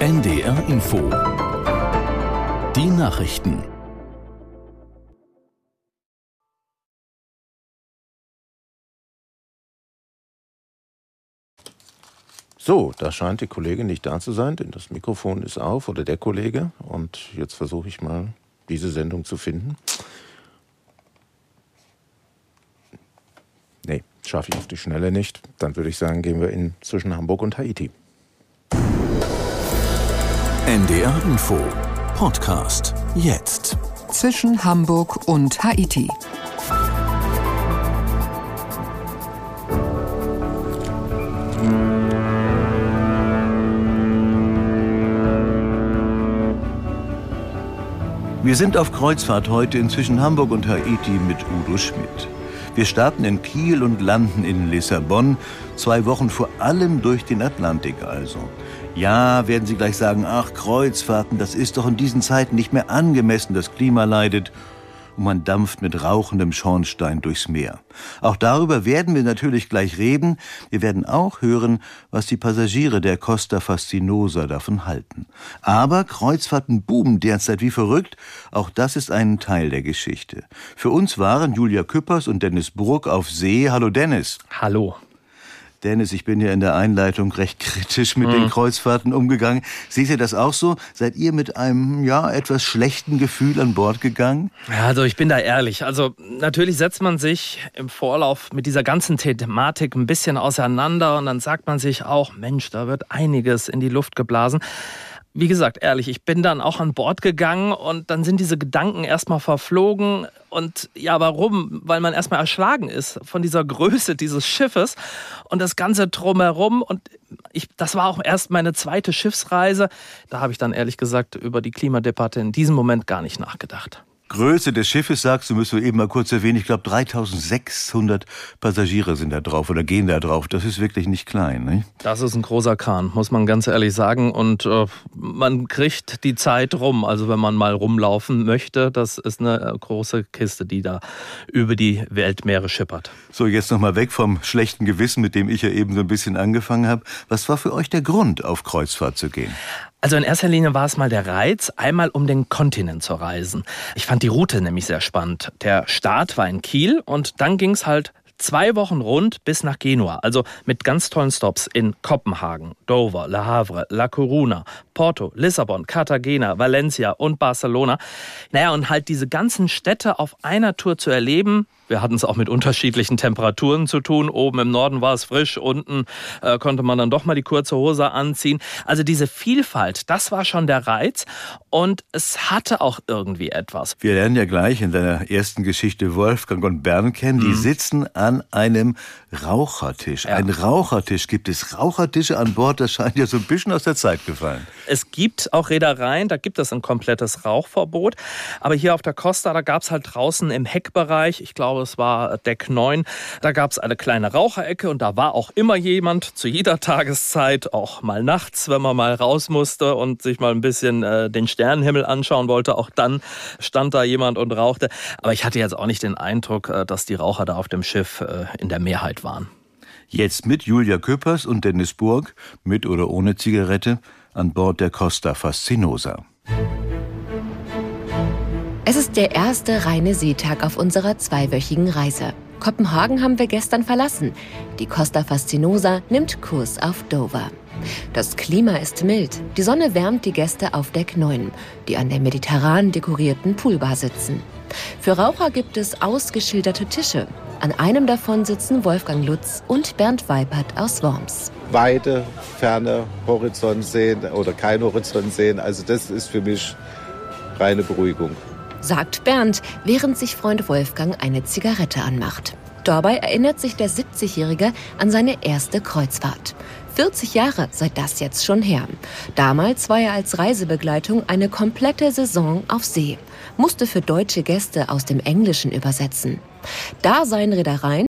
NDR Info. Die Nachrichten. So, da scheint die Kollegin nicht da zu sein, denn das Mikrofon ist auf oder der Kollege. Und jetzt versuche ich mal, diese Sendung zu finden. Nee, schaffe ich auf die Schnelle nicht. Dann würde ich sagen, gehen wir in zwischen Hamburg und Haiti. NDR Info. Podcast. Jetzt. Zwischen Hamburg und Haiti. Wir sind auf Kreuzfahrt heute inzwischen Hamburg und Haiti mit Udo Schmidt. Wir starten in Kiel und landen in Lissabon, zwei Wochen vor allem durch den Atlantik also. Ja, werden Sie gleich sagen, ach, Kreuzfahrten, das ist doch in diesen Zeiten nicht mehr angemessen, das Klima leidet und man dampft mit rauchendem Schornstein durchs Meer. Auch darüber werden wir natürlich gleich reden. Wir werden auch hören, was die Passagiere der Costa Fascinosa davon halten. Aber Kreuzfahrten boomen derzeit wie verrückt. Auch das ist ein Teil der Geschichte. Für uns waren Julia Küppers und Dennis Bruck auf See. Hallo Dennis. Hallo. Dennis, ich bin ja in der Einleitung recht kritisch mit mhm. den Kreuzfahrten umgegangen. Seht ihr das auch so? Seid ihr mit einem, ja, etwas schlechten Gefühl an Bord gegangen? Ja, also ich bin da ehrlich. Also natürlich setzt man sich im Vorlauf mit dieser ganzen Thematik ein bisschen auseinander und dann sagt man sich auch, Mensch, da wird einiges in die Luft geblasen wie gesagt, ehrlich, ich bin dann auch an Bord gegangen und dann sind diese Gedanken erstmal verflogen. Und ja, warum? Weil man erstmal erschlagen ist von dieser Größe dieses Schiffes und das Ganze drumherum. Und ich, das war auch erst meine zweite Schiffsreise. Da habe ich dann ehrlich gesagt über die Klimadebatte in diesem Moment gar nicht nachgedacht. Größe des Schiffes sagst du, müssen wir eben mal kurz erwähnen. Ich glaube, 3600 Passagiere sind da drauf oder gehen da drauf. Das ist wirklich nicht klein. Nicht? Das ist ein großer Kahn, muss man ganz ehrlich sagen. Und äh, man kriegt die Zeit rum. Also wenn man mal rumlaufen möchte, das ist eine äh, große Kiste, die da über die Weltmeere schippert. So, jetzt nochmal weg vom schlechten Gewissen, mit dem ich ja eben so ein bisschen angefangen habe. Was war für euch der Grund, auf Kreuzfahrt zu gehen? Also in erster Linie war es mal der Reiz, einmal um den Kontinent zu reisen. Ich fand die Route nämlich sehr spannend. Der Start war in Kiel und dann ging es halt zwei Wochen rund bis nach Genua, also mit ganz tollen Stops in Kopenhagen, Dover, Le Havre, La Coruna, Porto, Lissabon, Cartagena, Valencia und Barcelona. Naja, und halt diese ganzen Städte auf einer Tour zu erleben, wir hatten es auch mit unterschiedlichen Temperaturen zu tun. Oben im Norden war es frisch, unten äh, konnte man dann doch mal die kurze Hose anziehen. Also diese Vielfalt, das war schon der Reiz und es hatte auch irgendwie etwas. Wir lernen ja gleich in deiner ersten Geschichte Wolfgang und Bern kennen. Die mhm. sitzen an einem Rauchertisch. Ja. Ein Rauchertisch. Gibt es Rauchertische an Bord? Das scheint ja so ein bisschen aus der Zeit gefallen. Es gibt auch Reedereien, da gibt es ein komplettes Rauchverbot. Aber hier auf der Costa, da gab es halt draußen im Heckbereich, ich glaube, es war Deck 9, da gab es eine kleine Raucherecke und da war auch immer jemand zu jeder Tageszeit, auch mal nachts, wenn man mal raus musste und sich mal ein bisschen äh, den Sternenhimmel anschauen wollte. Auch dann stand da jemand und rauchte. Aber ich hatte jetzt auch nicht den Eindruck, äh, dass die Raucher da auf dem Schiff äh, in der Mehrheit waren. Jetzt mit Julia Köppers und Dennis Burg, mit oder ohne Zigarette, an Bord der Costa Fascinosa. Es ist der erste reine Seetag auf unserer zweiwöchigen Reise. Kopenhagen haben wir gestern verlassen. Die Costa Fascinosa nimmt Kurs auf Dover. Das Klima ist mild. Die Sonne wärmt die Gäste auf Deck 9, die an der mediterran dekorierten Poolbar sitzen. Für Raucher gibt es ausgeschilderte Tische. An einem davon sitzen Wolfgang Lutz und Bernd Weipert aus Worms. Weite, ferne Horizont sehen oder kein Horizont sehen, also das ist für mich reine Beruhigung. Sagt Bernd, während sich Freund Wolfgang eine Zigarette anmacht. Dabei erinnert sich der 70-Jährige an seine erste Kreuzfahrt. 40 Jahre sei das jetzt schon her. Damals war er als Reisebegleitung eine komplette Saison auf See, musste für deutsche Gäste aus dem Englischen übersetzen. Da seien Reedereien